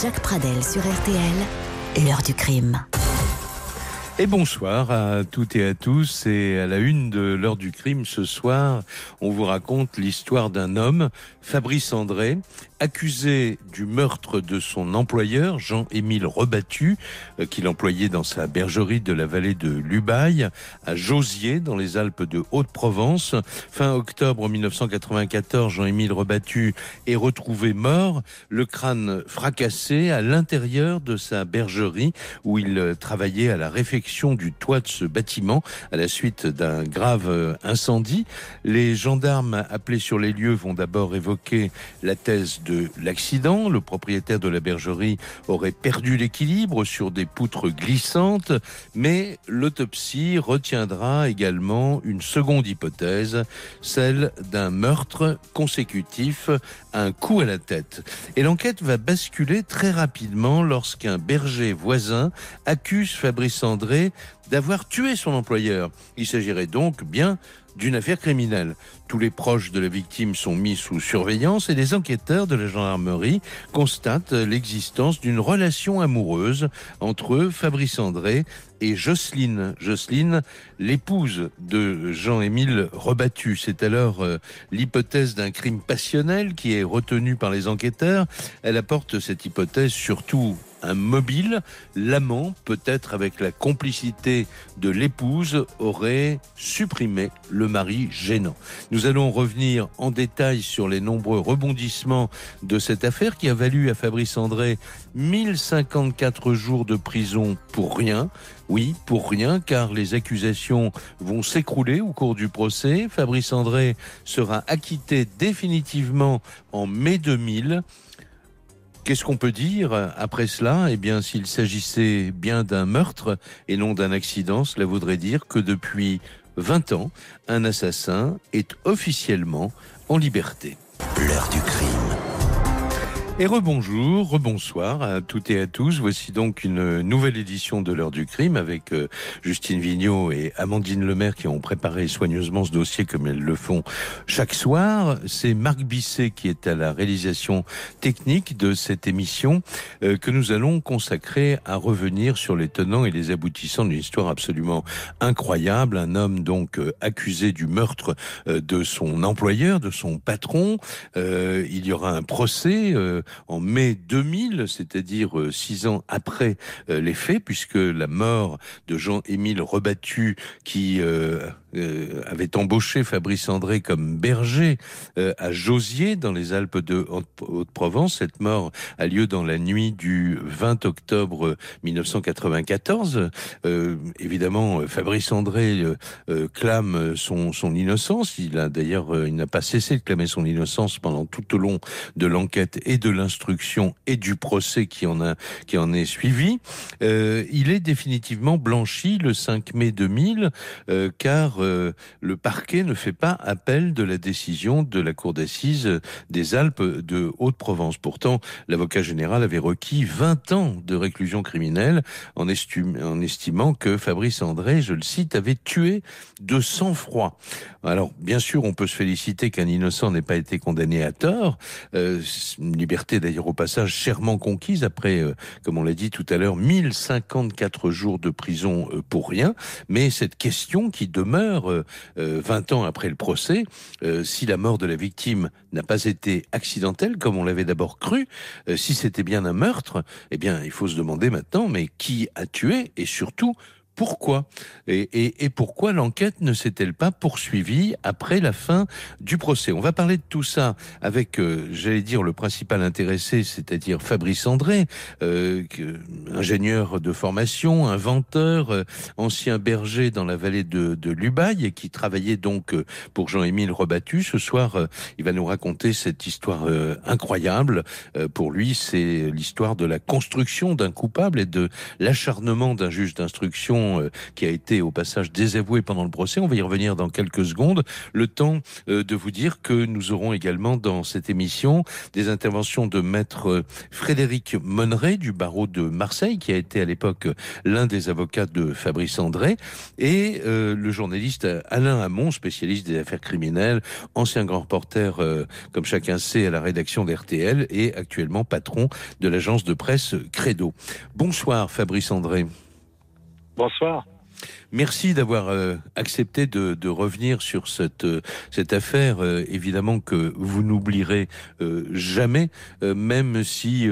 Jacques Pradel sur RTL, l'heure du crime. Et bonsoir à toutes et à tous. Et à la une de l'heure du crime ce soir, on vous raconte l'histoire d'un homme, Fabrice André, accusé du meurtre de son employeur, Jean-Émile Rebattu, euh, qu'il employait dans sa bergerie de la vallée de Lubaille, à Josier, dans les Alpes de Haute-Provence. Fin octobre 1994, Jean-Émile Rebattu est retrouvé mort, le crâne fracassé à l'intérieur de sa bergerie où il euh, travaillait à la réfection du toit de ce bâtiment à la suite d'un grave euh, incendie. Les gendarmes appelés sur les lieux vont d'abord évoquer la thèse l'accident. Le propriétaire de la bergerie aurait perdu l'équilibre sur des poutres glissantes, mais l'autopsie retiendra également une seconde hypothèse, celle d'un meurtre consécutif un coup à la tête. Et l'enquête va basculer très rapidement lorsqu'un berger voisin accuse Fabrice André d'avoir tué son employeur. Il s'agirait donc bien d'une affaire criminelle. Tous les proches de la victime sont mis sous surveillance et les enquêteurs de la gendarmerie constatent l'existence d'une relation amoureuse entre Fabrice André et Jocelyne. Jocelyne, l'épouse de Jean-Émile Rebattu. C'est alors euh, l'hypothèse d'un crime passionnel qui est retenue par les enquêteurs. Elle apporte cette hypothèse surtout un mobile, l'amant, peut-être avec la complicité de l'épouse, aurait supprimé le mari gênant. Nous allons revenir en détail sur les nombreux rebondissements de cette affaire qui a valu à Fabrice André 1054 jours de prison pour rien. Oui, pour rien, car les accusations vont s'écrouler au cours du procès. Fabrice André sera acquitté définitivement en mai 2000. Qu'est-ce qu'on peut dire après cela? Eh bien, s'il s'agissait bien d'un meurtre et non d'un accident, cela voudrait dire que depuis 20 ans, un assassin est officiellement en liberté. L'heure du crime. Et rebonjour, rebonsoir à toutes et à tous. Voici donc une nouvelle édition de l'heure du crime avec euh, Justine Vignot et Amandine Lemaire qui ont préparé soigneusement ce dossier comme elles le font chaque soir. C'est Marc Bisset qui est à la réalisation technique de cette émission euh, que nous allons consacrer à revenir sur les tenants et les aboutissants d'une histoire absolument incroyable. Un homme donc euh, accusé du meurtre de son employeur, de son patron. il y aura un procès en mai 2000, c'est-à-dire euh, six ans après euh, les faits, puisque la mort de Jean-Émile Rebattu, qui euh, avait embauché Fabrice André comme berger à Josier dans les Alpes de Haute-Provence. Cette mort a lieu dans la nuit du 20 octobre 1994. Euh, évidemment, Fabrice André clame son, son innocence. Il a d'ailleurs, il n'a pas cessé de clamer son innocence pendant tout au long de l'enquête et de l'instruction et du procès qui en a qui en est suivi. il est définitivement blanchi le 5 mai 2000 car euh, le parquet ne fait pas appel de la décision de la cour d'assises des Alpes de Haute-Provence. Pourtant, l'avocat général avait requis 20 ans de réclusion criminelle en, estimant que Fabrice André, je le cite, avait tué de sang-froid. Alors, bien sûr, on peut se féliciter qu'un innocent n'ait pas été condamné à tort. Euh, une d'ailleurs au passage chèrement conquise après, euh, comme on l'a dit tout à l'heure, 1054 jours de prison pour rien. Mais cette question qui demeure 20 euh, ans après le procès, euh, si la mort de la victime n'a pas été accidentelle, comme on l'avait d'abord cru, euh, si c'était bien un meurtre, eh bien, il faut se demander maintenant, mais qui a tué et surtout pourquoi et, pourquoi l'enquête ne s'est-elle pas poursuivie après la fin du procès? On va parler de tout ça avec, euh, j'allais dire, le principal intéressé, c'est-à-dire Fabrice André, euh, ingénieur de formation, inventeur, euh, ancien berger dans la vallée de, de et qui travaillait donc pour Jean-Émile Rebattu. Ce soir, il va nous raconter cette histoire incroyable. pour lui, c'est l'histoire de la construction d'un coupable et de l'acharnement d'un juge d'instruction euh, qui a été au passage désavoué pendant le procès. On va y revenir dans quelques secondes. Le temps euh, de vous dire que nous aurons également dans cette émission des interventions de maître euh, Frédéric Monneret du barreau de Marseille, qui a été à l'époque l'un des avocats de Fabrice André, et le journaliste Alain Hamon, spécialiste des affaires criminelles, ancien grand reporter, comme chacun sait, à la rédaction d'RTL et actuellement patron de l'agence de presse Credo. Bonsoir Fabrice André. Bonsoir. Merci d'avoir euh, accepté de, revenir sur cette, euh, cette affaire, euh, évidemment que vous n'oublierez jamais, même si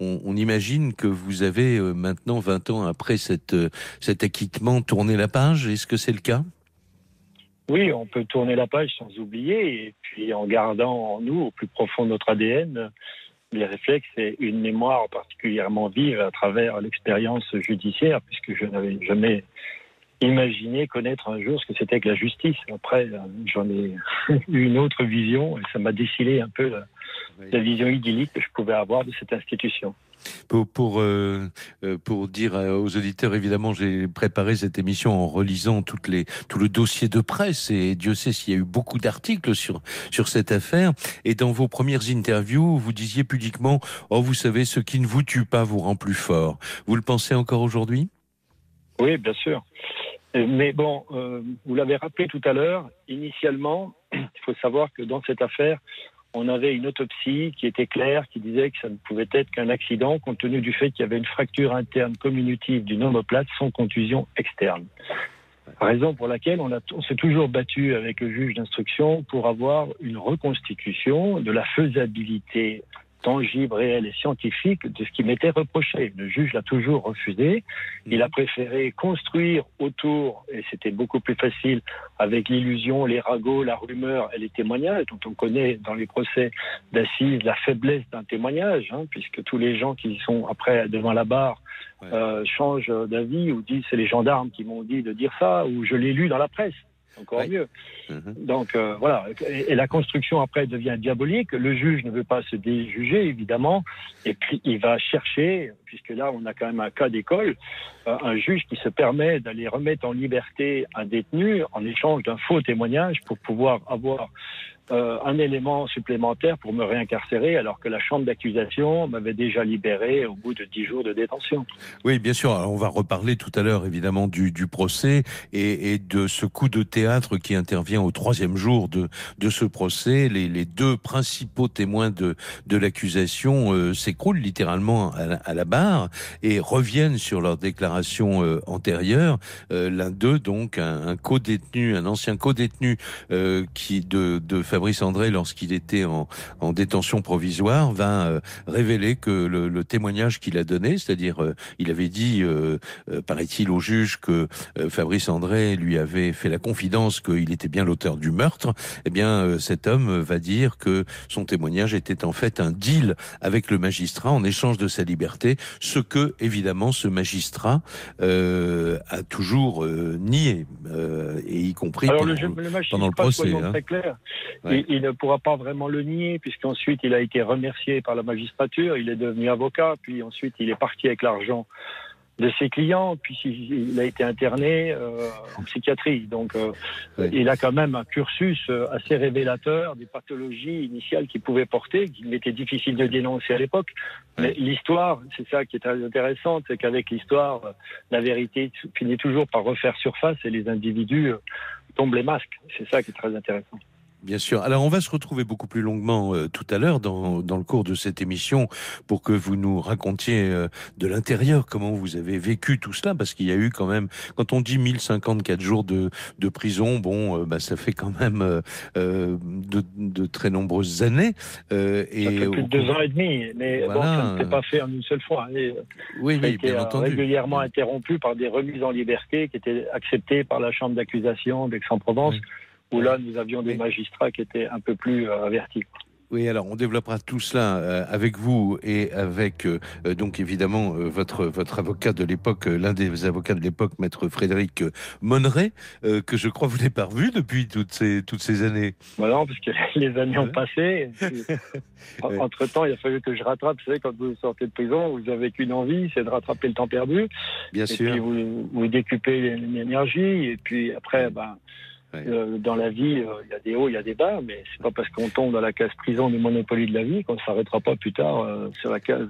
on, imagine que vous avez maintenant, 20 ans après cette, cet acquittement, tourné la page. Est-ce que c'est le cas? Oui, on peut tourner la page sans oublier, et puis en gardant en nous, au plus profond de notre ADN, les réflexes et une mémoire particulièrement vive à travers l'expérience judiciaire, puisque je n'avais jamais imaginé connaître un jour ce que c'était que la justice. Après, j'en ai eu une autre vision et ça m'a décilé un peu la, vision idyllique que je pouvais avoir de cette institution. Pour, pour, euh, euh, dire aux auditeurs, évidemment, j'ai préparé cette émission en relisant tout le dossier de presse et Dieu sait s'il y a eu beaucoup d'articles sur, sur cette affaire. Et dans vos premières interviews, vous disiez pudiquement, oh, vous savez, ce qui ne vous tue pas vous rend plus fort. Vous le pensez encore aujourd'hui? Oui, bien sûr. Mais bon, euh, vous l'avez rappelé tout à l'heure, initialement, il faut savoir que dans cette affaire, on avait une autopsie qui était claire, qui disait que ça ne pouvait être qu'un accident, compte tenu du fait qu'il y avait une fracture interne communitive d'une omoplate sans contusion externe. Raison pour laquelle on s'est toujours battu avec le juge d'instruction pour avoir une reconstitution de la faisabilité tangible, réel et scientifique de ce qui m'était reproché. Le juge l'a toujours refusé. Il a préféré construire autour, et c'était beaucoup plus facile avec l'illusion, les ragots, la rumeur et les témoignages, dont on connaît dans les procès d'assises la faiblesse d'un témoignage, hein, puisque tous les gens qui sont après devant la barre euh, changent d'avis ou disent c'est les gendarmes qui m'ont dit de dire ça, ou je l'ai lu dans la presse encore mieux. Mhm. Donc euh, voilà, et, la construction après devient diabolique. Le juge ne veut pas se déjuger évidemment, et puis il va chercher, puisque là on a quand même un cas d'école, euh, un juge qui se permet d'aller remettre en liberté un détenu en échange d'un faux témoignage pour pouvoir avoir euh, un élément supplémentaire pour me réincarcérer alors que la chambre d'accusation m'avait déjà libéré au bout de dix jours de détention. Oui, bien sûr. on va reparler tout à l'heure évidemment du, du procès et, de ce coup de théâtre qui intervient au troisième jour de, de ce procès. Les, les deux principaux témoins de, de l'accusation euh, s'écroulent littéralement à la, barre et reviennent sur leur déclaration euh, antérieure. L'un d'eux, donc, un, un co-détenu, un ancien co-détenu qui de, de Fabrice André, lorsqu'il était en, détention provisoire, va euh, révéler que le, témoignage qu'il a donné, c'est-à-dire euh, il avait dit, euh, paraît-il au juge, que Fabrice André lui avait fait la confidence qu'il était bien l'auteur du meurtre, eh bien cet homme va dire que son témoignage était en fait un deal avec le magistrat en échange de sa liberté, ce que évidemment ce magistrat a toujours nié, et y compris pendant, le, pendant le procès. Hein. Très clair. Il, ne pourra pas vraiment le nier, puisqu'ensuite il a été remercié par la magistrature, il est devenu avocat, puis ensuite il est parti avec l'argent de ses clients, puis il a été interné euh, en psychiatrie. Donc euh, il a quand même un cursus euh, assez révélateur des pathologies initiales qu'il pouvait porter, qu'il m'était difficile de dénoncer à l'époque. Mais l'histoire, c'est ça qui est très intéressant, c'est qu'avec l'histoire, la vérité finit toujours par refaire surface et les individus tombent les masques. C'est ça qui est très intéressant. Bien sûr. Alors, on va se retrouver beaucoup plus longuement euh, tout à l'heure dans, dans le cours de cette émission pour que vous nous racontiez euh, de l'intérieur comment vous avez vécu tout cela, parce qu'il y a eu quand même, quand on dit 1054 jours de, de prison, bon, euh, bah, ça fait quand même de, de, très nombreuses années. et ça fait plus de deux ans et demi, mais bon, ça ne s'est pas fait en une seule fois. Et, oui, oui, bien entendu. régulièrement interrompu par des remises en liberté qui étaient acceptées par la chambre d'accusation d'Aix-en-Provence où là, nous avions des magistrats qui étaient un peu plus euh, avertis. Oui, alors on développera tout cela euh, avec vous et avec euh, donc évidemment votre votre avocat de l'époque, l'un des avocats de l'époque, maître Frédéric Monneret, que je crois vous n'avez pas revu depuis toutes ces toutes ces années. Bah non, parce que les années ont passé. Entre temps, il a fallu que je rattrape. Vous savez, quand vous sortez de prison, vous avez qu'une envie, c'est de rattraper le temps perdu. Bien et sûr. Puis vous, vous décupez l'énergie et puis après, ben. Euh, dans la vie, euh, il y a des hauts, il y a des bas, mais c'est pas parce qu'on tombe dans la case prison du Monopoly de la vie qu'on ne s'arrêtera pas plus tard euh, sur la case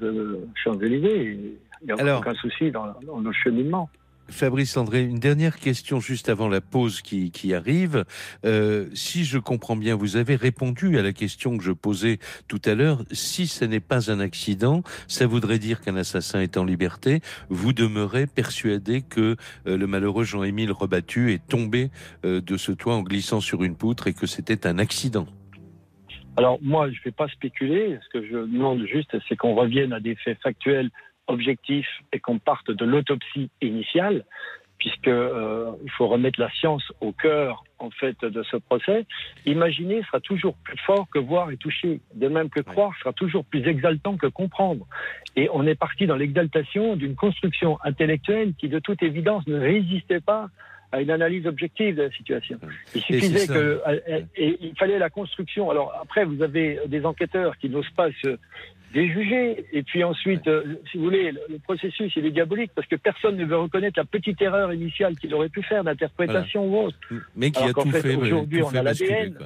Champs-Élysées. Il n'y a aucun souci dans, dans nos cheminements. Fabrice André, une dernière question juste avant la pause qui, arrive. Euh, si je comprends bien, vous avez répondu à la question que je posais tout à l'heure. Si ce n'est pas un accident, ça voudrait dire qu'un assassin est en liberté. Vous demeurez persuadé que euh, le malheureux Jean-Émile Rebattu est tombé euh, de ce toit en glissant sur une poutre et que c'était un accident. Alors moi, je ne vais pas spéculer. Ce que je demande juste, c'est qu'on revienne à des faits factuels objectif est qu'on parte de l'autopsie initiale, puisque euh, il faut remettre la science au cœur en fait de ce procès. Imaginer sera toujours plus fort que voir et toucher, de même que croire sera toujours plus exaltant que comprendre. Et on est parti dans l'exaltation d'une construction intellectuelle qui, de toute évidence, ne résistait pas à une analyse objective de la situation. Il suffisait que, euh, et il fallait la construction. Alors après, vous avez des enquêteurs qui n'osent pas se, des jugés. Et puis ensuite, euh, si vous voulez, le, processus, il est diabolique parce que personne ne veut reconnaître la petite erreur initiale qu'il aurait pu faire d'interprétation ou autre. Mais qui a tout fait, aujourd'hui, on a l'ADN.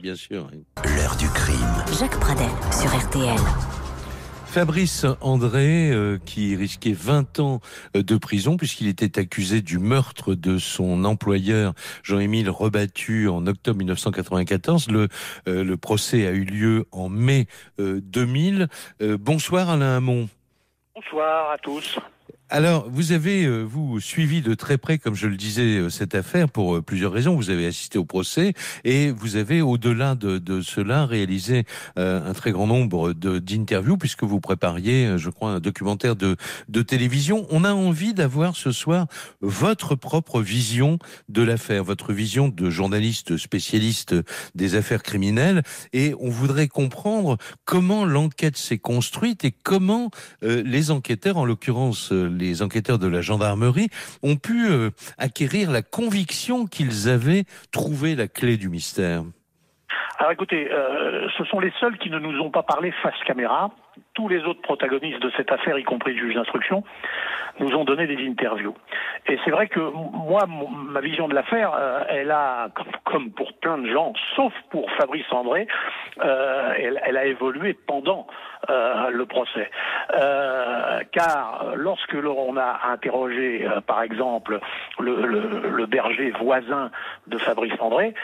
bien sûr. L'heure du crime. Jacques Pradel sur RTL. Fabrice André, euh, qui risquait 20 ans euh, de prison puisqu'il était accusé du meurtre de son employeur Jean-Émile Rebattu en octobre 1994. Le, euh, le procès a eu lieu en mai 2000. bonsoir Alain Hamon. Bonsoir à tous. Alors, vous avez, euh, vous, suivi de très près, comme je le disais, euh, cette affaire pour euh, plusieurs raisons. Vous avez assisté au procès et vous avez, au-delà de, de, cela, réalisé un très grand nombre d'interviews puisque vous prépariez, je crois, un documentaire de, de télévision. On a envie d'avoir ce soir votre propre vision de l'affaire, votre vision de journaliste spécialiste des affaires criminelles et on voudrait comprendre comment l'enquête s'est construite et comment les enquêteurs, en l'occurrence les enquêteurs de la gendarmerie ont pu euh, acquérir la conviction qu'ils avaient trouvé la clé du mystère Alors écoutez, euh, ce sont les seuls qui ne nous ont pas parlé face caméra. Tous les autres protagonistes de cette affaire, y compris le juge d'instruction, nous ont donné des interviews. Et c'est vrai que moi, ma vision de l'affaire, euh, elle a, comme, pour plein de gens, sauf pour Fabrice André, elle, elle, a évolué pendant euh, le procès. Euh, car lorsque l'on a interrogé, euh, par exemple, le, berger voisin de Fabrice André,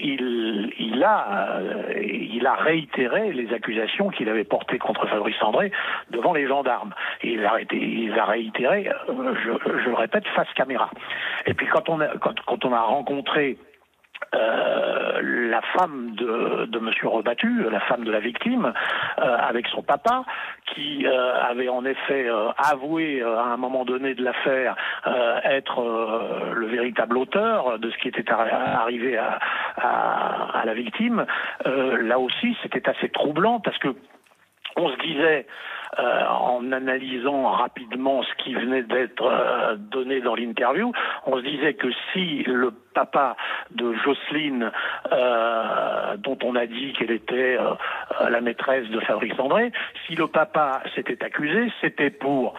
il, a, il a réitéré les accusations qu'il avait portées contre Fabrice André devant les gendarmes. il a, réitéré, je, je, le répète, face caméra. Et puis quand on a, rencontré euh, la femme de, de Monsieur Rebattu, la femme de la victime, euh, avec son papa, qui euh, avait en effet avoué à un moment donné de l'affaire être le véritable auteur de ce qui était arrivé à la victime. là aussi, c'était assez troublant parce que on se disait euh, en analysant rapidement ce qui venait d'être euh, donné dans l'interview, on se disait que si le papa de Jocelyne, euh, dont on a dit qu'elle était la maîtresse de Fabrice André, si le papa s'était accusé, c'était pour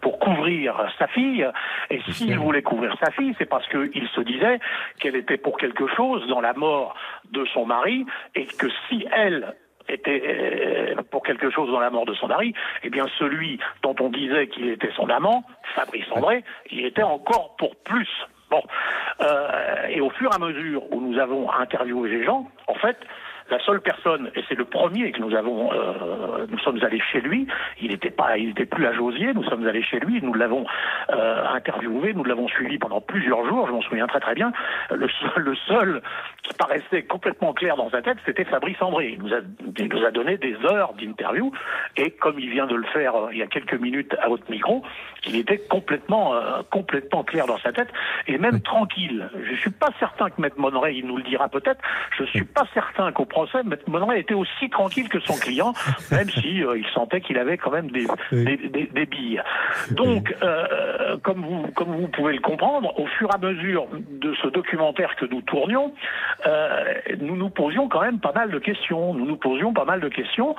pour couvrir sa fille. Et s'il voulait couvrir sa fille, c'est parce qu'il se disait qu'elle était pour quelque chose dans la mort de son mari et que si elle était euh, pour quelque chose dans la mort de son mari, eh bien celui dont on disait qu'il était son amant, Fabrice André, il était encore pour plus. Bon, et au fur et à mesure où nous avons interviewé les gens, en fait, la seule personne, et c'est le premier que nous avons, euh, nous sommes allés chez lui. Il n'était pas, il n'était plus à Josier. Nous sommes allés chez lui. Nous l'avons euh, interviewé. Nous l'avons suivi pendant plusieurs jours. Je m'en souviens très très bien. Le seul, le seul qui paraissait complètement clair dans sa tête, c'était Fabrice André. Il nous a, il nous a donné des heures d'interview. Et comme il vient de le faire euh, il y a quelques minutes à votre micro, il était complètement, euh, complètement clair dans sa tête et même tranquille. Je suis pas certain que Maître Monneray, il nous le dira peut-être. Je suis pas certain qu'au procès, M. Monneray était aussi tranquille que son client, même si euh, il sentait qu'il avait quand même des, des, billes. Donc, euh, comme, vous, comme vous pouvez le comprendre, au fur et à mesure de ce documentaire que nous tournions, euh, nous nous posions quand même pas mal de questions. Nous nous posions pas mal de questions.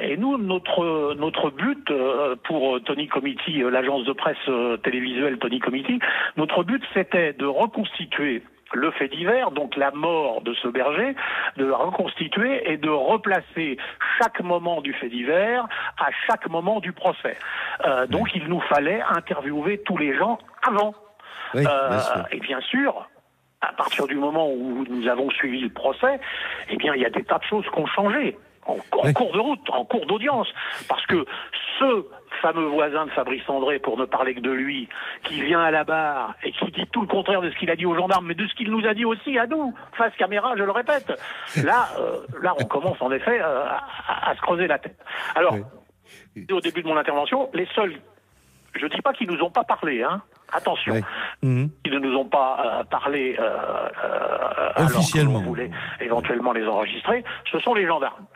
et nous, notre, notre but pour Tony Committee, l'agence de presse télévisuelle Tony Committee, notre but c'était de reconstituer le fait divers, donc la mort de ce berger, de reconstituer et de replacer chaque moment du fait divers à chaque moment du procès. Euh, donc il nous fallait interviewer tous les gens avant. Euh, et bien sûr, à partir du moment où nous avons suivi le procès, eh bien il y a des tas de choses qui ont changé en, cours de route, en cours d'audience, parce que ce fameux voisin de Fabrice André, pour ne parler que de lui, qui vient à la barre et qui dit tout le contraire de ce qu'il a dit aux gendarmes, mais de ce qu'il nous a dit aussi à nous, face caméra, je le répète. Là, euh, là, on commence en effet euh, à, se creuser la tête. Alors, au début de mon intervention, les seuls, je dis pas qu'ils nous ont pas parlé, hein. Attention, mhm. ils ne nous ont pas euh, parlé officiellement. Alors on voulait éventuellement les enregistrer. Ce sont les gendarmes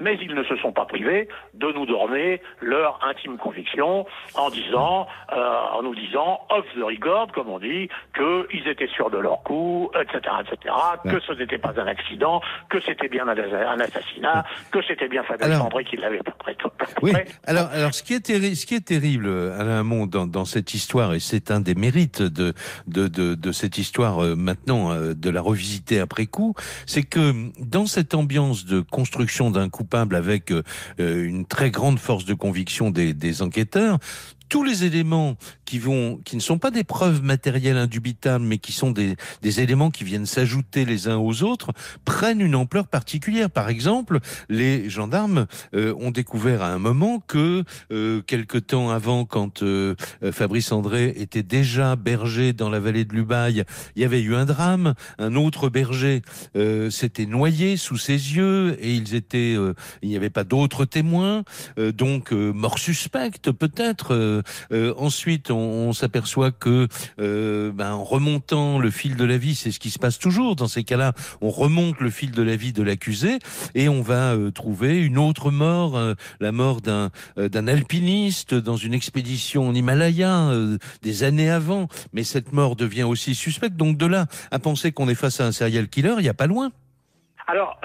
mais ils ne se sont pas privés de nous donner leur intime conviction en disant, euh, en nous disant off the record, comme on dit, qu'ils étaient sûrs de leur coup, etc., etc., que ce n'était pas un accident, que c'était bien un, assassinat, que c'était bien Fabien André qui l'avait perpétré. Oui. Alors, alors, ce qui est terrible, ce qui est terrible, Alain Hamon, dans, dans cette histoire, et c'est un des mérites de de, de, de cette histoire euh, maintenant, euh, de la revisiter après coup, c'est que dans cette ambiance de construction d'un avec euh, une très grande force de conviction des enquêteurs tous les éléments qui vont, qui ne sont pas des preuves matérielles indubitables, mais qui sont des, des éléments qui viennent s'ajouter les uns aux autres, prennent une ampleur particulière. Par exemple, les gendarmes euh, ont découvert à un moment que euh, quelque temps avant, quand euh, Fabrice André était déjà berger dans la vallée de Lubaï, il y avait eu un drame. Un autre berger s'était noyé sous ses yeux et ils étaient, il n'y avait pas d'autres témoins, donc mort suspecte peut-être euh, ensuite, on, s'aperçoit que euh, ben, en remontant le fil de la vie, c'est ce qui se passe toujours dans ces cas-là, on remonte le fil de la vie de l'accusé et on va euh, trouver une autre mort, la mort d'un d'un alpiniste dans une expédition en Himalaya des années avant. Mais cette mort devient aussi suspecte. Donc de là à penser qu'on est face à un serial killer, il n'y a pas loin. Alors,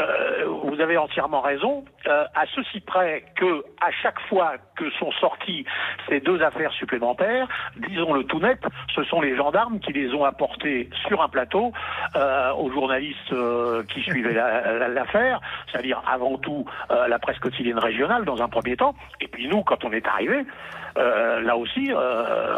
vous avez entièrement raison, euh, à ceci près que à chaque fois que sont sorties ces deux affaires supplémentaires, disons-le tout net, ce sont les gendarmes qui les ont apportées sur un plateau euh, aux journalistes euh, qui suivaient l'affaire, c'est-à-dire avant tout la presse quotidienne régionale dans un premier temps, et puis nous, quand on est arrivé, là aussi,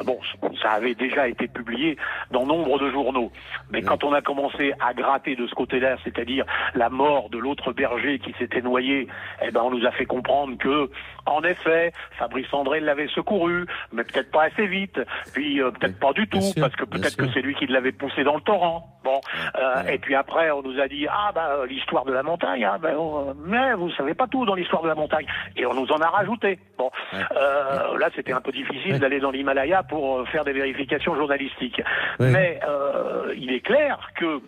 bon, ça avait déjà été publié dans nombre de journaux, mais quand on a commencé à gratter de ce côté-là, c'est-à-dire la mort de l'autre berger qui s'était noyé, eh ben on nous a fait comprendre que, en effet, Fabrice André l'avait secouru, mais peut-être pas assez vite, puis euh, peut-être pas du tout, parce que peut-être que c'est lui qui l'avait poussé dans le torrent. Bon, euh, et puis après on nous a dit ah bah l'histoire de la montagne, ah, ben, oh, mais vous savez pas tout dans l'histoire de la montagne, et on nous en a rajouté. Bon, euh, là c'était un peu difficile d'aller dans l'Himalaya pour faire des vérifications journalistiques, mais il est clair que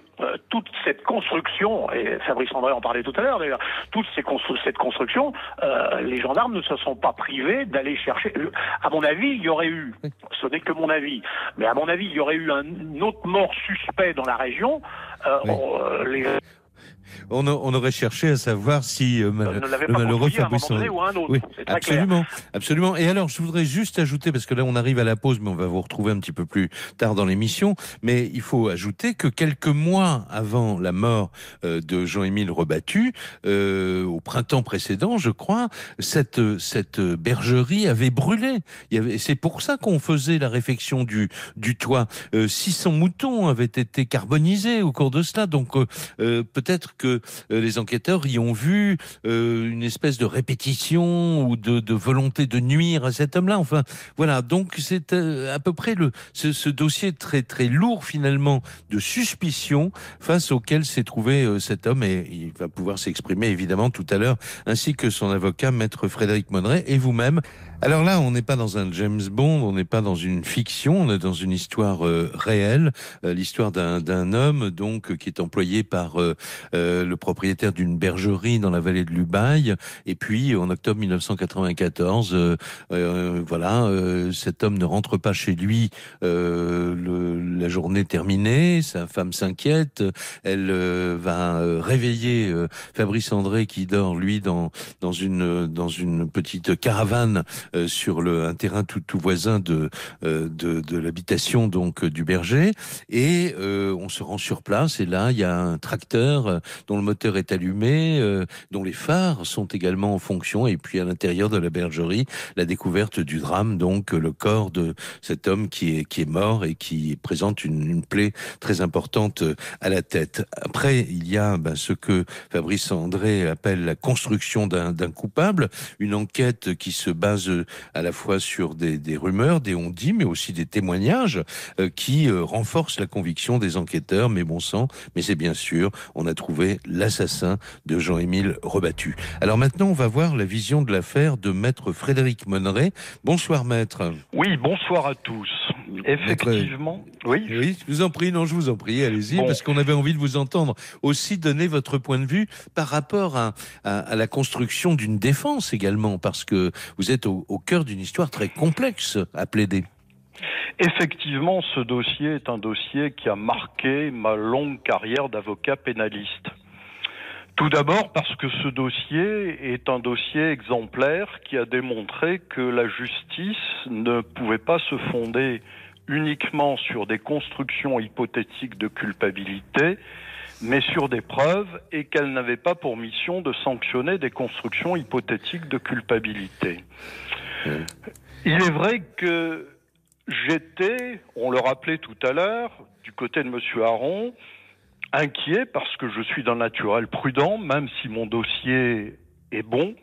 toute cette construction, et Fabrice André en parlait tout à l'heure d'ailleurs, toute cette construction, euh, les gendarmes ne se sont pas privés d'aller chercher. À mon avis, il y aurait eu, ce n'est que mon avis, mais à mon avis, il y aurait eu un autre mort suspect dans la région. Euh, euh, on, aurait cherché à savoir si euh, le malheureux Fabrice André. Oui, absolument, absolument. Et alors, je voudrais juste ajouter, parce que là, on arrive à la pause, mais on va vous retrouver un petit peu plus tard dans l'émission. Mais il faut ajouter que quelques mois avant la mort euh, de Jean-Émile Rebattu, euh, au printemps précédent, je crois, cette cette bergerie avait brûlé. C'est pour ça qu'on faisait la réfection du du toit. 600 moutons avaient été carbonisés au cours de cela, donc peut-être que les enquêteurs y ont vu une espèce de répétition ou de, de volonté de nuire à cet homme-là. Enfin, voilà. Donc c'est euh, à peu près le ce, ce, dossier très très lourd finalement de suspicion face auquel s'est trouvé euh, cet homme et il va pouvoir s'exprimer évidemment tout à l'heure, ainsi que son avocat maître Frédéric Monneret et vous-même. Alors là, on n'est pas dans un James Bond, on n'est pas dans une fiction, on est dans une histoire euh, réelle, euh, l'histoire d'un homme donc qui est employé par euh, le propriétaire d'une bergerie dans la vallée de l'Ubaye. Et puis en octobre 1994, voilà, cet homme ne rentre pas chez lui la journée terminée. Sa femme s'inquiète, elle va réveiller Fabrice André qui dort lui dans dans dans une petite caravane euh, sur le, un terrain tout, tout voisin de, euh, de, l'habitation donc du berger. Et euh, on se rend sur place et là, il y a un tracteur dont le moteur est allumé, dont les phares sont également en fonction. Et puis à l'intérieur de la bergerie, la découverte du drame, donc le corps de cet homme qui est, qui est mort et qui présente une, une plaie très importante à la tête. Après, il y a ben, ce que Fabrice André appelle la construction d'un coupable, une enquête qui se base à la fois sur des, rumeurs, des on-dit, mais aussi des témoignages euh, qui euh, renforcent la conviction des enquêteurs. Mais bon sang, mais c'est bien sûr, on a trouvé l'assassin de Jean-Émile Rebattu. Alors maintenant, on va voir la vision de l'affaire de maître Frédéric Monneret. Bonsoir maître. Oui, bonsoir à tous. Effectivement, oui. Oui, je vous en prie, non, je vous en prie, allez-y, parce qu'on avait envie de vous entendre aussi donner votre point de vue par rapport à, à, à la construction d'une défense également, parce que vous êtes au, au cœur d'une histoire très complexe à plaider. Effectivement, ce dossier est un dossier qui a marqué ma longue carrière d'avocat pénaliste. Tout d'abord parce que ce dossier est un dossier exemplaire qui a démontré que la justice ne pouvait pas se fonder uniquement sur des constructions hypothétiques de culpabilité, mais sur des preuves et qu'elle n'avait pas pour mission de sanctionner des constructions hypothétiques de culpabilité. Il est vrai que j'étais, on le rappelait tout à l'heure, du côté de Monsieur Aron, inquiet parce que je suis d'un naturel prudent, même si mon dossier est bon,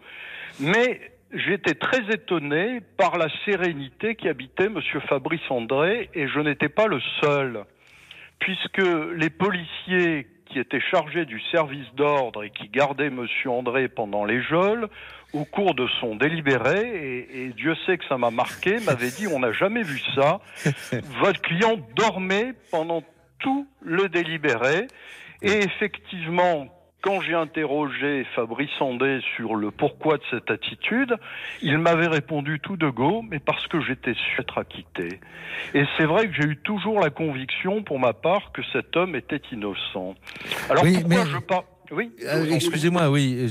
mais j'étais très étonné par la sérénité qui habitait Monsieur Fabrice André et je n'étais pas le seul, puisque les policiers qui étaient chargés du service d'ordre et qui gardaient Monsieur André pendant les geôles au cours de son délibéré, et, Dieu sait que ça m'a marqué, m'avait dit on n'a jamais vu ça. Votre client dormait pendant tout le délibéré. Et effectivement, quand j'ai interrogé Fabrice André sur le pourquoi de cette attitude, il m'avait répondu tout de go, mais parce que j'étais sûr d'être acquitté. Et c'est vrai que j'ai eu toujours la conviction, pour ma part, que cet homme était innocent. Alors pourquoi je parle oui. Euh, excusez-moi, oui.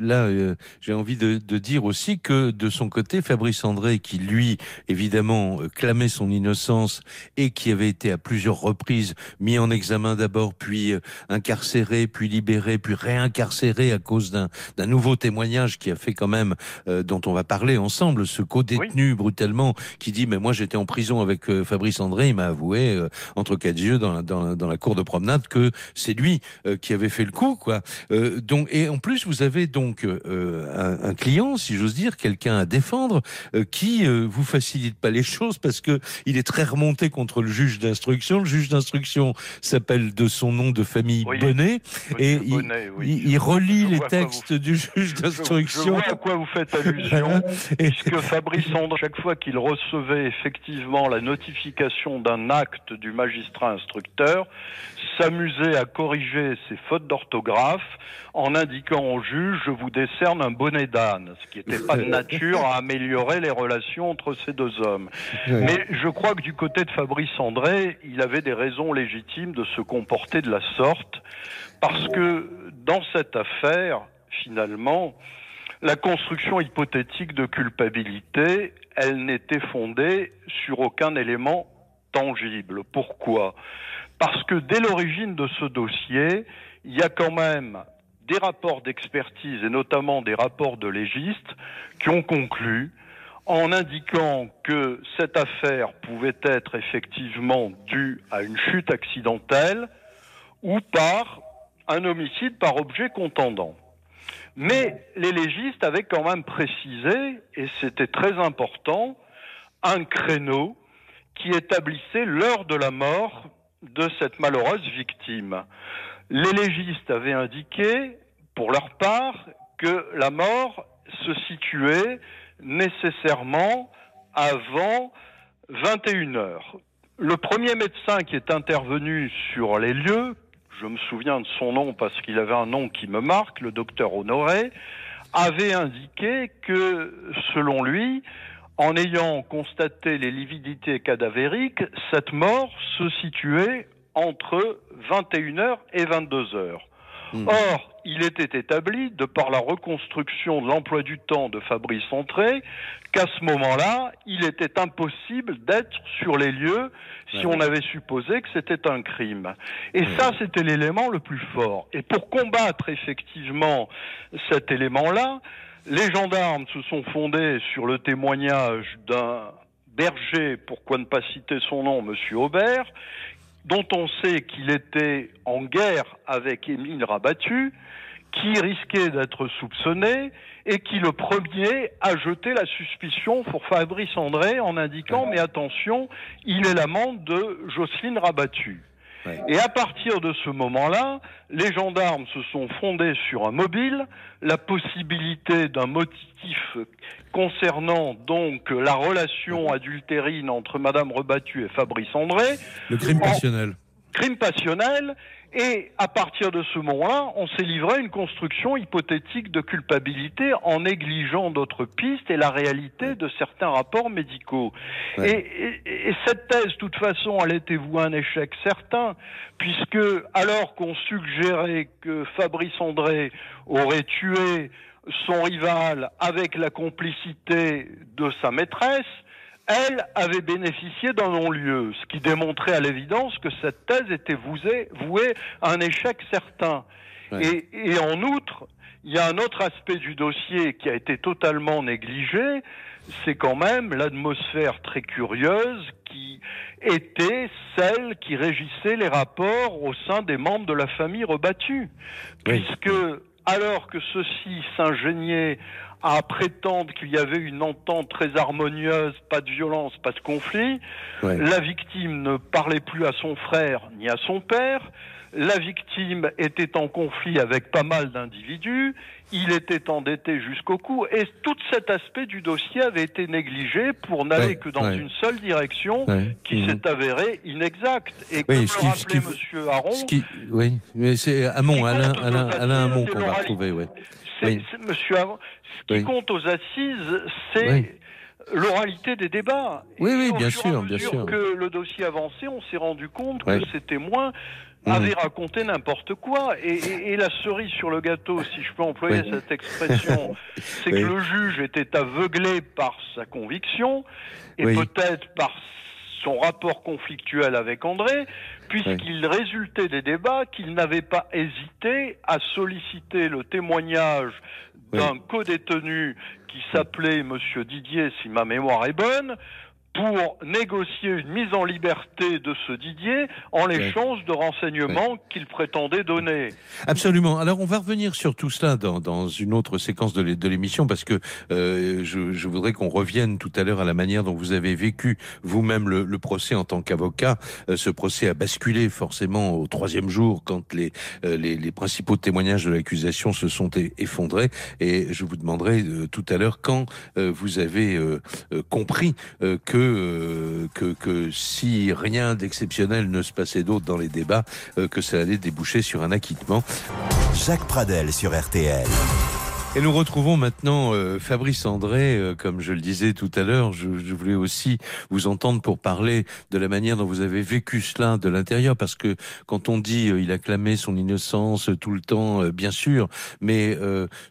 Là, euh, j'ai envie de, de, dire aussi que de son côté, Fabrice André, qui lui, évidemment, euh, clamait son innocence et qui avait été à plusieurs reprises mis en examen d'abord, puis incarcéré, puis libéré, puis réincarcéré à cause d'un nouveau témoignage qui a fait quand même, dont on va parler ensemble, ce co-détenu brutalement qui dit mais moi j'étais en prison avec Fabrice André, il m'a avoué entre quatre yeux dans, dans, dans, la cour de promenade que c'est lui qui avait fait le coup quoi. Euh, donc et en plus vous avez donc euh, un, un, client, si j'ose dire, quelqu'un à défendre, euh, qui euh, vous facilite pas les choses parce que il est très remonté contre le juge d'instruction. Le juge d'instruction s'appelle de son nom de famille Bonnet et il, il, relit les textes du juge d'instruction. Je, vois à quoi vous faites allusion, puisque Fabrice André, chaque fois qu'il recevait effectivement la notification d'un acte du magistrat instructeur, s'amusait à corriger ses fautes d'orthographe en indiquant au juge je vous décerne un bonnet d'âne, ce qui n'était pas de nature à améliorer les relations entre ces deux hommes. Mais je crois que du côté de Fabrice André, il avait des raisons légitimes de se comporter de la sorte, parce que dans cette affaire, finalement, la construction hypothétique de culpabilité, elle n'était fondée sur aucun élément tangible. Pourquoi? Parce que dès l'origine de ce dossier, il y a quand même des rapports d'expertise et notamment des rapports de légistes qui ont conclu en indiquant que cette affaire pouvait être effectivement due à une chute accidentelle ou par un homicide par objet contendant. Mais les légistes avaient quand même précisé, et c'était très important, un créneau qui établissait l'heure de la mort de cette malheureuse victime. Les légistes avaient indiqué, pour leur part, que la mort se situait nécessairement avant 21 heures. Le premier médecin qui est intervenu sur les lieux, je me souviens de son nom parce qu'il avait un nom qui me marque, le docteur Honoré, avait indiqué que, selon lui, en ayant constaté les lividités cadavériques, cette mort se situait entre 21h et 22h. Hmm. Or, il était établi, de par la reconstruction de l'emploi du temps de Fabrice André, qu'à ce moment-là, il était impossible d'être sur les lieux si on avait supposé que c'était un crime. Et ça, c'était l'élément le plus fort. Et pour combattre effectivement cet élément-là, les gendarmes se sont fondés sur le témoignage d'un berger, pourquoi ne pas citer son nom, Monsieur Aubert, dont on sait qu'il était en guerre avec Émile Rabattu, qui risquait d'être soupçonné et qui le premier a jeté la suspicion pour Fabrice André en indiquant mais attention, il est l'amant de Jocelyne Rabattu. Et à partir de ce moment-là, les gendarmes se sont fondés sur un mobile, la possibilité d'un motif concernant donc la relation adultérine entre Madame Rebattu et Fabrice André. Le crime passionnel. Crime passionnel et à partir de ce moment-là, on s'est livré à une construction hypothétique de culpabilité en négligeant d'autres pistes et la réalité de certains rapports médicaux. Et, cette thèse, de toute façon, elle était vouée un échec certain, puisque alors qu'on suggérait que Fabrice André aurait tué son rival avec la complicité de sa maîtresse, elle avait bénéficié d'un non-lieu, ce qui démontrait à l'évidence que cette thèse était vouée, à un échec certain. Et, en outre, il y a un autre aspect du dossier qui a été totalement négligé, c'est quand même l'atmosphère très curieuse qui était celle qui régissait les rapports au sein des membres de la famille rebattue. Puisque, alors que ceux-ci s'ingéniaient à prétendre qu'il y avait une entente très harmonieuse, pas de violence, pas de conflit. La victime ne parlait plus à son frère ni à son père. La victime était en conflit avec pas mal d'individus. Il était endetté jusqu'au cou. Et tout cet aspect du dossier avait été négligé pour n'aller que dans une seule direction qui s'est avérée inexacte. Et comme le rappelait M. Aron... oui, mais c'est Hamon, Alain, Alain, Alain Hamon qu'on va retrouver. Monsieur ce qui compte aux assises, c'est l'oralité des débats. Oui, oui, bien sûr, bien sûr. que le dossier avançait, on s'est rendu compte que ces témoins mmh. avaient raconté n'importe quoi. Et, la cerise sur le gâteau, si je peux employer cette expression, c'est que le juge était aveuglé par sa conviction et peut-être par son rapport conflictuel avec André, puisqu'il résultait des débats qu'il n'avait pas hésité à solliciter le témoignage d'un co-détenu qui s'appelait Monsieur Didier, si ma mémoire est bonne, pour négocier une mise en liberté de ce Didier en l'échange de renseignements qu'il prétendait donner. Absolument. Alors on va revenir sur tout cela dans, dans une autre séquence de l'émission parce que euh, je, je, voudrais qu'on revienne tout à l'heure à la manière dont vous avez vécu vous-même le, le, procès en tant qu'avocat. Euh, ce procès a basculé forcément au troisième jour quand les, euh, les, les, principaux témoignages de l'accusation se sont effondrés et je vous demanderai tout à l'heure quand vous avez compris que euh, que, si rien d'exceptionnel ne se passait d'autre dans les débats, euh, que ça allait déboucher sur un acquittement. Jacques Pradel sur RTL. Et nous retrouvons maintenant euh, Fabrice André, euh, comme je le disais tout à l'heure, je, je, voulais aussi vous entendre pour parler de la manière dont vous avez vécu cela de l'intérieur, parce que quand on dit euh, il a clamé son innocence tout le temps, bien sûr, mais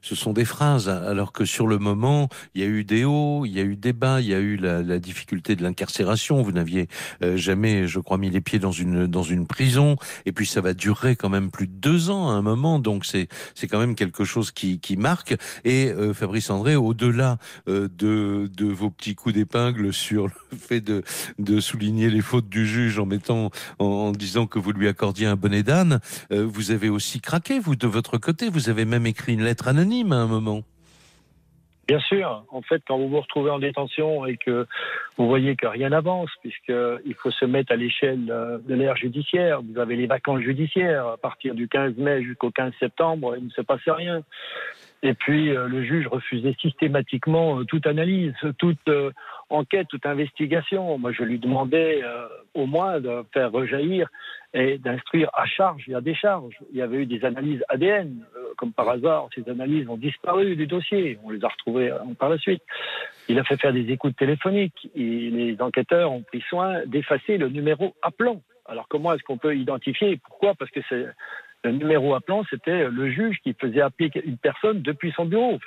ce sont des phrases, alors que sur le moment, il y a eu des hauts, il y a eu des bas, il y a eu la, la difficulté de l'incarcération, vous n'aviez jamais, je crois, mis les pieds dans une, dans une prison, et puis ça va durer quand même plus de deux ans à un moment, donc c'est quand même quelque chose qui, qui marque. Et euh, Fabrice André, au-delà euh, de, vos petits coups d'épingle sur le fait de, de souligner les fautes du juge en mettant, en, disant que vous lui accordiez un bonnet d'âne, euh, vous avez aussi craqué, vous, de votre côté. Vous avez même écrit une lettre anonyme à un moment. Bien sûr. En fait, quand vous vous retrouvez en détention et que vous voyez que rien n'avance, puisqu'il faut se mettre à l'échelle de l'ère judiciaire, vous avez les vacances judiciaires à partir du 15 mai jusqu'au 15 septembre, il ne se passe rien. Et puis euh, le juge refusait systématiquement euh, toute analyse, toute euh, enquête, toute investigation. Moi, je lui demandais au moins de faire rejaillir et d'instruire à charge et à décharge. Il y avait eu des analyses ADN, comme par hasard, ces analyses ont disparu du dossier. On les a retrouvées par la suite. Il a fait faire des écoutes téléphoniques les enquêteurs ont pris soin d'effacer le numéro appelant. Alors comment est-ce qu'on peut identifier? Pourquoi? Parce que c'est le numéro appelant, c'était le juge qui faisait appeler une personne depuis son bureau.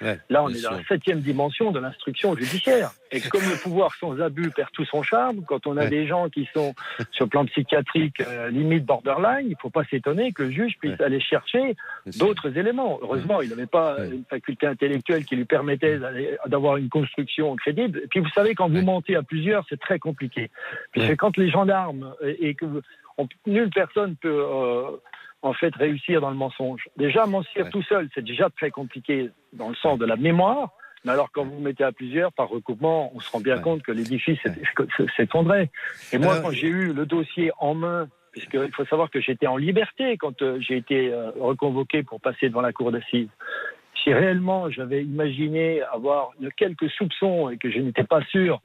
là, on est dans la septième dimension de l'instruction judiciaire. Et comme le pouvoir sans abus perd tout son charme, quand on a des gens qui sont sur le plan psychiatrique euh, limite borderline, il ne faut pas s'étonner que le juge puisse aller chercher d'autres éléments. Heureusement, il n'avait pas une faculté intellectuelle qui lui permettait d'avoir une construction crédible. Et puis, vous savez, quand vous montez à plusieurs, c'est très compliqué. Puisque quand les gendarmes et, que nulle personne peut euh, en fait réussir dans le mensonge. Déjà, mentir tout seul, c'est déjà très compliqué dans le sens de la mémoire. Mais alors, quand vous mettez à plusieurs par recoupement, on se rend bien compte que l'édifice s'effondrait. Et moi, quand j'ai eu le dossier en main, puisqu'il faut savoir que j'étais en liberté quand euh, j'ai été euh, reconvoqué pour passer devant la cour d'assises, si réellement j'avais imaginé avoir quelques soupçons et que je n'étais pas sûr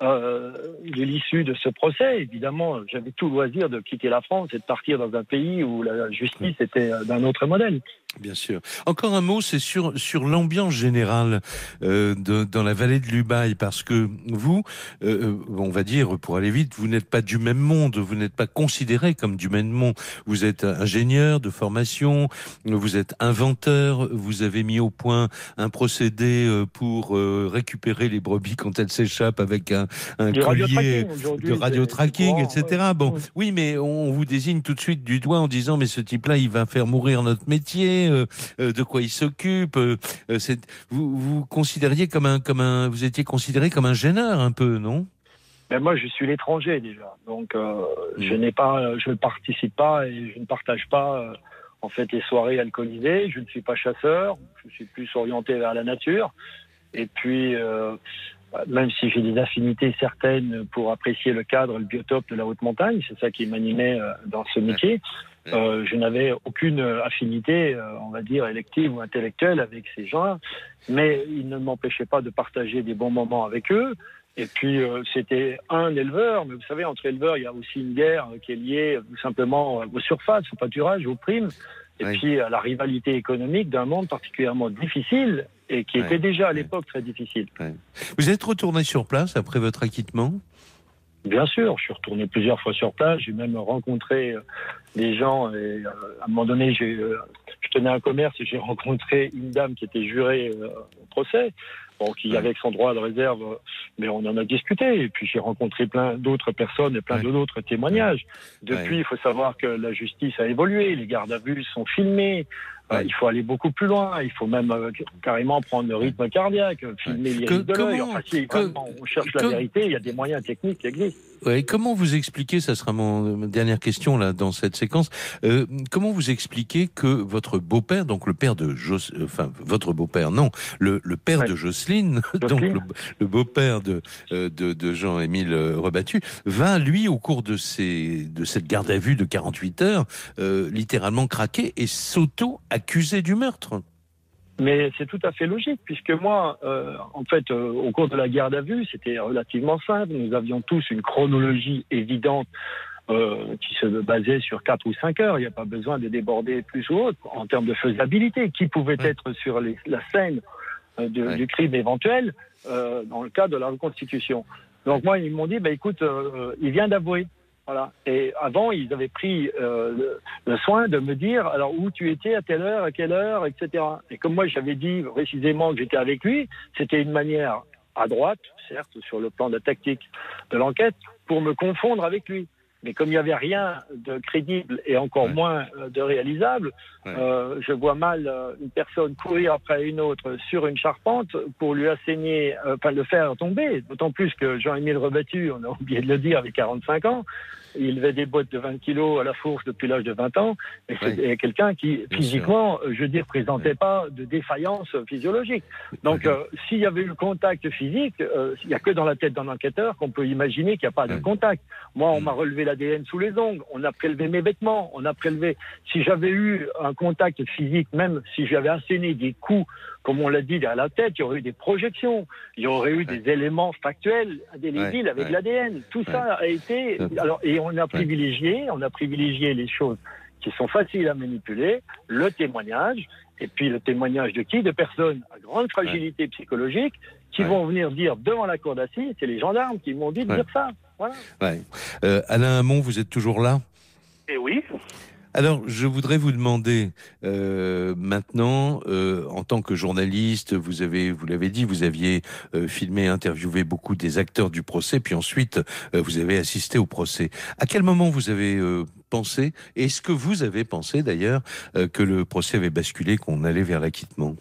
euh, de l'issue de ce procès. Évidemment, j'avais tout loisir de quitter la France et de partir dans un pays où la justice était euh, d'un autre modèle. Bien sûr. Encore un mot, c'est sur sur l'ambiance générale euh, de, dans la vallée de l'Ubaye, parce que vous, euh, euh, on va dire pour aller vite, vous n'êtes pas du même monde, vous n'êtes pas considéré comme du même monde. Vous êtes ingénieur de formation, vous êtes inventeur, vous avez mis au point un procédé euh, pour récupérer les brebis quand elles s'échappent avec un, un collier de radio tracking, etc. Bon, oui, mais on vous désigne tout de suite du doigt en disant mais ce type-là, il va faire mourir notre métier euh, euh, de quoi il s'occupe. Euh, vous vous considériez comme un comme un vous étiez considéré comme un gêneur un peu, non? Ben moi, je suis l'étranger déjà, donc je n'ai pas, je ne participe pas et je ne partage pas en fait les soirées alcoolisées. Je ne suis pas chasseur, je suis plus orienté vers la nature. Et puis, même si j'ai des affinités certaines pour apprécier le cadre, le biotope de la haute montagne, c'est ça qui m'animait dans ce métier. Euh, je n'avais aucune affinité, euh, on va dire, élective ou intellectuelle avec ces gens, mais ils ne m'empêchaient pas de partager des bons moments avec eux. Et puis, euh, c'était un éleveur, mais vous savez, entre éleveurs, il y a aussi une guerre qui est liée tout simplement aux surfaces, au pâturage, aux primes, et puis à la rivalité économique d'un monde particulièrement difficile et qui était déjà à l'époque très difficile. Vous êtes retourné sur place après votre acquittement? Bien sûr, je suis retourné plusieurs fois sur place. J'ai même rencontré euh, des gens. Et euh, à un moment donné, euh, je tenais un commerce et j'ai rencontré une dame qui était jurée au procès. Bon, qui avait son droit de réserve, mais on en a discuté. Et puis j'ai rencontré plein d'autres personnes et plein d'autres témoignages. Depuis, il faut savoir que la justice a évolué, les gardes à vue sont filmés, il faut aller beaucoup plus loin. Il faut même euh, carrément prendre le rythme cardiaque, filmer les de l'œil. Enfin, si on cherche la vérité, il y a des moyens techniques qui existent. Ouais, comment vous expliquez, ça sera mon dernière question là dans cette séquence, euh, comment vous expliquez que votre beau-père, donc le père de euh, enfin votre beau-père, non, le, le père de Jocelyne, donc le, beau-père de, de, de Jean-Émile Rebattu, va lui au cours de ces de cette garde à vue de 48 heures, littéralement craquer et s'auto accusé du meurtre. Mais c'est tout à fait logique, puisque moi, euh, en fait, euh, au cours de la garde à vue, c'était relativement simple. Nous avions tous une chronologie évidente qui se basait sur 4 ou 5 heures. Il n'y a pas besoin de déborder plus ou autre en termes de faisabilité. Qui pouvait être sur la scène du crime éventuel dans le cas de la reconstitution donc moi, ils m'ont dit, bah, écoute, il vient d'avouer. Et avant, ils avaient pris euh, le, soin de me dire alors où tu étais, à telle heure, à quelle heure, etc. Et comme moi, j'avais dit précisément que j'étais avec lui, c'était une manière à droite, certes, sur le plan de la tactique de l'enquête, pour me confondre avec lui. Mais comme il n'y avait rien de crédible et encore moins euh, de réalisable, euh, je vois mal euh, une personne courir après une autre sur une charpente pour lui asséner, euh, enfin le faire tomber. D'autant plus que Jean-Émile Rebattu, on a oublié de le dire, avait 45 ans. Il avait des boîtes de 20 kilos à la fourche depuis l'âge de 20 ans. Et c'est quelqu'un qui, physiquement, je veux dire, présentait pas de défaillance physiologique. Donc, euh, s'il y avait eu contact physique, euh, il n'y a que dans la tête d'un enquêteur qu'on peut imaginer qu'il n'y a pas de contact. Moi, on m'a relevé l'ADN sous les ongles, on a prélevé mes vêtements, on a prélevé. Si j'avais eu un contact physique, même si j'avais asséné des coups comme on l'a dit, derrière la tête, il y aurait eu des projections, il y aurait eu des éléments factuels indélébiles avec l'ADN. Tout ça a été. Alors, et on a privilégié, on a privilégié les choses qui sont faciles à manipuler, le témoignage, et puis le témoignage de qui? De personnes à grande fragilité psychologique qui vont venir dire devant la cour d'assises, c'est les gendarmes qui m'ont dit de dire ça. Voilà. Euh, Alain Hamon, vous êtes toujours là? Eh oui. Alors, je voudrais vous demander euh, maintenant, euh, en tant que journaliste, vous avez, vous l'avez dit, vous aviez euh, filmé, interviewé beaucoup des acteurs du procès, puis ensuite vous avez assisté au procès. À quel moment vous avez pensé, est-ce que vous avez pensé d'ailleurs que le procès avait basculé, qu'on allait vers l'acquittement?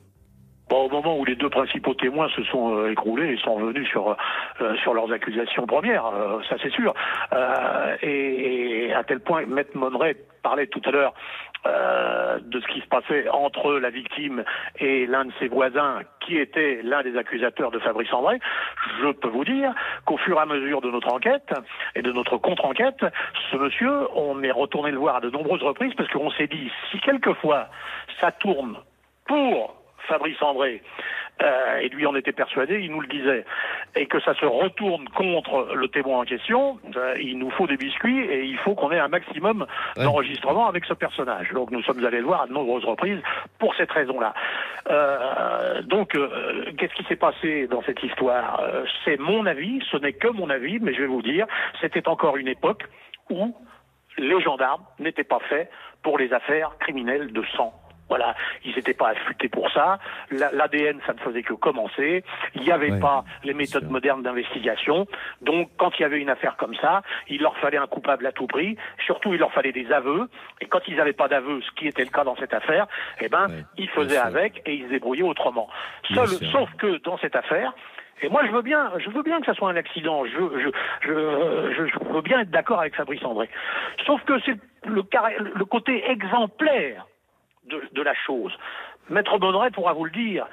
Bon, au moment où les deux principaux témoins se sont euh, écroulés et sont revenus sur euh, sur leurs accusations premières, euh, ça c'est sûr. Et, et, à tel point, Maître Monneret parlait tout à l'heure de ce qui se passait entre la victime et l'un de ses voisins, qui était l'un des accusateurs de Fabrice André. Je peux vous dire qu'au fur et à mesure de notre enquête et de notre contre-enquête, ce monsieur, on est retourné le voir à de nombreuses reprises parce qu'on s'est dit si quelquefois ça tourne pour Fabrice André, euh, et lui en était persuadé, il nous le disait, et que ça se retourne contre le témoin en question, euh, il nous faut des biscuits et il faut qu'on ait un maximum d'enregistrement avec ce personnage. Donc nous sommes allés le voir à de nombreuses reprises pour cette raison-là. Euh, donc, qu'est-ce qui s'est passé dans cette histoire? C'est mon avis, ce n'est que mon avis, mais je vais vous dire, c'était encore une époque où les gendarmes n'étaient pas faits pour les affaires criminelles de sang voilà, ils n'étaient pas affûtés pour ça. L'ADN, ça ne faisait que commencer. Il n'y avait pas les méthodes modernes d'investigation. Donc, quand il y avait une affaire comme ça, il leur fallait un coupable à tout prix. Surtout, il leur fallait des aveux. Et quand ils n'avaient pas d'aveux, ce qui était le cas dans cette affaire, eh ben, ils faisaient avec et ils se débrouillaient autrement. Seul, sauf que dans cette affaire, et moi, je veux bien, je veux bien que ça soit un accident. Je, je, je, je veux bien être d'accord avec Fabrice André. Sauf que c'est le, le côté exemplaire de, la chose. Maître Bonneret pourra vous le dire,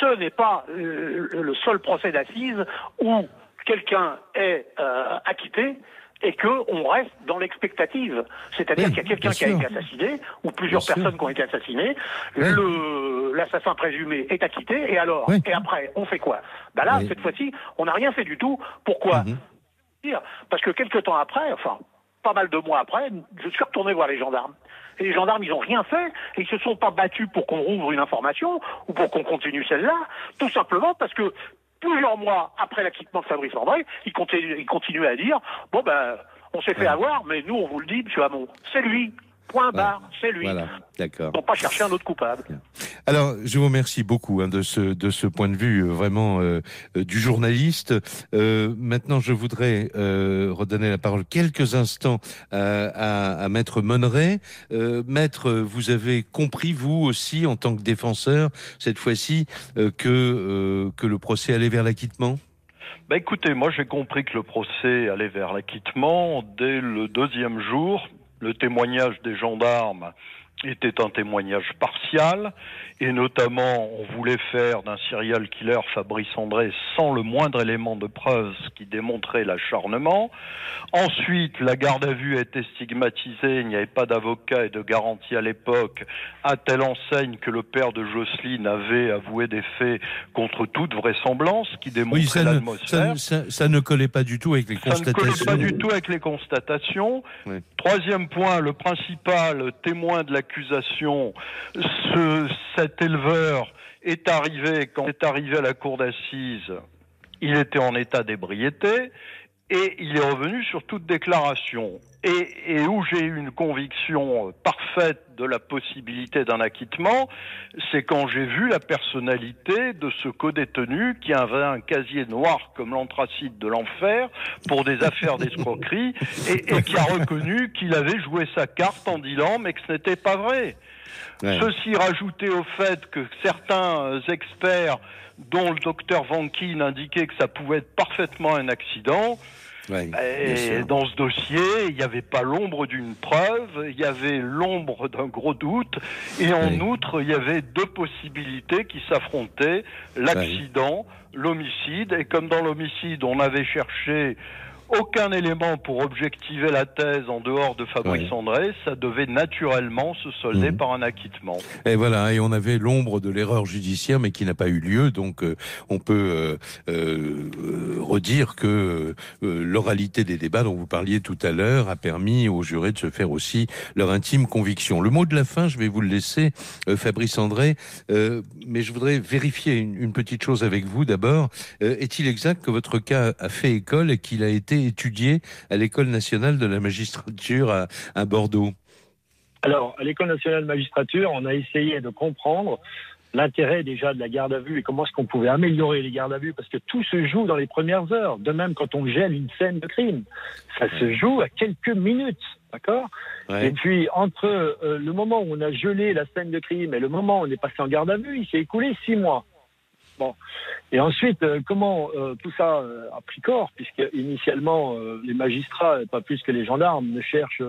ce n'est pas euh, le seul procès d'assises où quelqu'un est euh, acquitté et qu'on reste dans l'expectative. C'est-à-dire qu'il y a quelqu'un qui a été assassiné, ou plusieurs personnes qui ont été assassinées, l'assassin présumé est acquitté, et alors Et après, on fait quoi? Ben Là, cette fois-ci, on n'a rien fait du tout. Pourquoi? Mhm. Parce que quelques temps après, enfin, pas mal de mois après, je suis retourné voir les gendarmes. Et les gendarmes, ils n'ont rien fait. Et ils se sont pas battus pour qu'on rouvre une information ou pour qu'on continue celle-là. Tout simplement parce que plusieurs mois après l'acquittement de Fabrice André, ils continuaient, à dire, bon ben, on s'est fait avoir, mais nous, on vous le dit, M. Hamon, c'est lui. Point barre, c'est lui. Voilà, d'accord. pas chercher un autre coupable. Alors, je vous remercie beaucoup hein, de ce de ce point de vue euh, vraiment euh, euh, du journaliste. maintenant, je voudrais redonner la parole quelques instants à, à, Maître Monneret. Maître, vous avez compris vous aussi en tant que défenseur cette fois-ci que que le procès allait vers l'acquittement? Bah écoutez, moi j'ai compris que le procès allait vers l'acquittement dès le deuxième jour le témoignage des gendarmes était un témoignage partial, et notamment on voulait faire d'un serial killer Fabrice André sans le moindre élément de preuve qui démontrait l'acharnement. Ensuite, la garde à vue a été stigmatisée, il n'y avait pas d'avocat et de garantie à l'époque, à telle enseigne que le père de Jocelyne avait avoué des faits contre toute vraisemblance, qui démontraient l'atmosphère. Ça, ça, ne collait pas du tout avec les constatations. Ça ne collait pas du tout avec les constatations. Troisième point, le principal témoin de l'accusation, ce, cet éleveur est arrivé, quand il est arrivé à la cour d'assises, il était en état d'ébriété et il est revenu sur toute déclaration. Et, où j'ai eu une conviction parfaite de la possibilité d'un acquittement, c'est quand j'ai vu la personnalité de ce co-détenu qui avait un casier noir comme l'anthracite de l'enfer pour des affaires d'escroquerie et, qui a reconnu qu'il avait joué sa carte en disant mais que ce n'était pas vrai. Ceci rajouté au fait que certains experts, dont le docteur Vankin, indiquaient que ça pouvait être parfaitement un accident, et dans ce dossier, il n'y avait pas l'ombre d'une preuve, il y avait l'ombre d'un gros doute, et en outre, il y avait deux possibilités qui s'affrontaient, l'accident, l'homicide, et comme dans l'homicide, on avait cherché aucun élément pour objectiver la thèse en dehors de Fabrice André, ça devait naturellement se solder mhm. par un acquittement. Et voilà, et on avait l'ombre de l'erreur judiciaire, mais qui n'a pas eu lieu, donc euh, on peut euh, euh, redire que l'oralité des débats dont vous parliez tout à l'heure a permis aux jurés de se faire aussi leur intime conviction. Le mot de la fin, je vais vous le laisser, Fabrice André, mais je voudrais vérifier une, une petite chose avec vous d'abord. Est-il exact que votre cas a fait école et qu'il a été étudié à l'École nationale de la magistrature à, Bordeaux Alors, à l'École nationale de magistrature, on a essayé de comprendre l'intérêt déjà de la garde à vue et comment est-ce qu'on pouvait améliorer les gardes à vue parce que tout se joue dans les premières heures. De même, quand on gèle une scène de crime, ça se joue à quelques minutes, d'accord? Et puis entre euh, le moment où on a gelé la scène de crime et le moment où on est passé en garde à vue, il s'est écoulé six mois. Bon. Et ensuite, euh, comment euh, tout ça euh, a pris corps, puisque initialement, les magistrats, pas plus que les gendarmes, ne cherchent,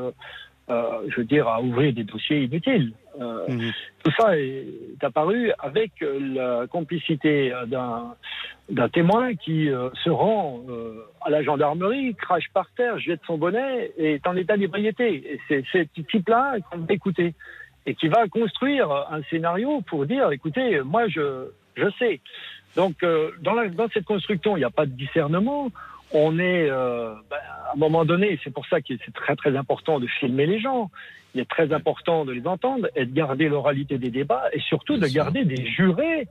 je veux dire, à ouvrir des dossiers inutiles. Mhm. Tout ça est, apparu avec la complicité d'un témoin qui se rend à la gendarmerie, crache par terre, jette son bonnet et est en état d'ébriété. Et c'est ce type-là qu'on va écouter et qui va construire un scénario pour dire, écoutez, moi je je sais. Donc, euh, dans, dans, cette construction, il n'y a pas de discernement. On est, euh, ben, à un moment donné, c'est pour ça que c'est très très important de filmer les gens. Il est très important de les entendre et de garder l'oralité des débats et surtout de garder des jurés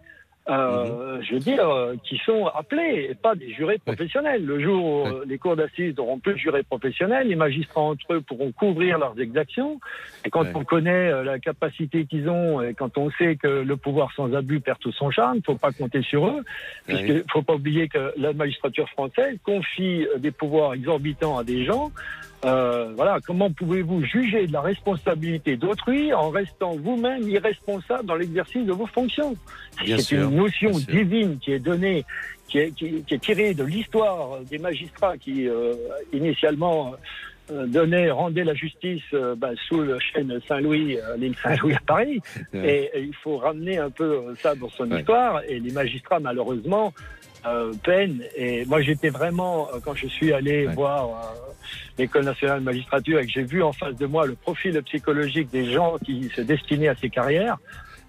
euh, mhm. je veux dire, euh, qui sont appelés, et pas des jurés professionnels. Le jour où euh, les cours d'assises n'auront plus de jurés professionnels, les magistrats entre eux pourront couvrir leurs exactions. Et quand on connaît la capacité qu'ils ont, et quand on sait que le pouvoir sans abus perd tout son charme, il ne faut pas compter sur eux, puisqu'il ne faut pas oublier que la magistrature française confie des pouvoirs exorbitants à des gens euh, voilà, comment pouvez-vous juger de la responsabilité d'autrui en restant vous-même irresponsable dans l'exercice de vos fonctions? C'est une notion divine qui est donnée, qui est, qui, est tirée de l'histoire des magistrats qui euh, initialement euh, donnaient, rendaient la justice euh, bah, sous le chêne Saint-Louis, l'île Saint-Louis à Paris. Et, il faut ramener un peu ça dans son histoire. Et les magistrats, malheureusement, euh, peine. Et moi, j'étais vraiment, euh, quand je suis allé voir euh, l'École nationale de magistrature et que j'ai vu en face de moi le profil psychologique des gens qui se destinaient à ces carrières,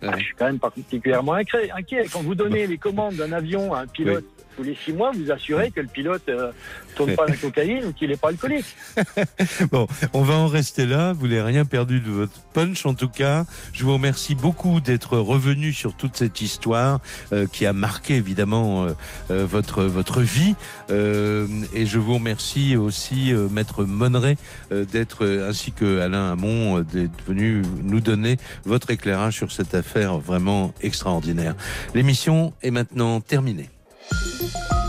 ah, je suis quand même particulièrement inquiet. Quand vous donnez les commandes d'un avion à un pilote tous les six mois, vous assurez que le pilote ne euh, tourne pas la cocaïne ou qu'il n'est pas alcoolique. bon, on va en rester là. Vous n'avez rien perdu de votre punch, en tout cas. Je vous remercie beaucoup d'être revenu sur toute cette histoire euh, qui a marqué évidemment euh, votre votre vie. et je vous remercie aussi, Maître Monneret, d'être ainsi que Alain Hamon, d'être venu nous donner votre éclairage sur cette affaire vraiment extraordinaire. L'émission est maintenant terminée. Thank you.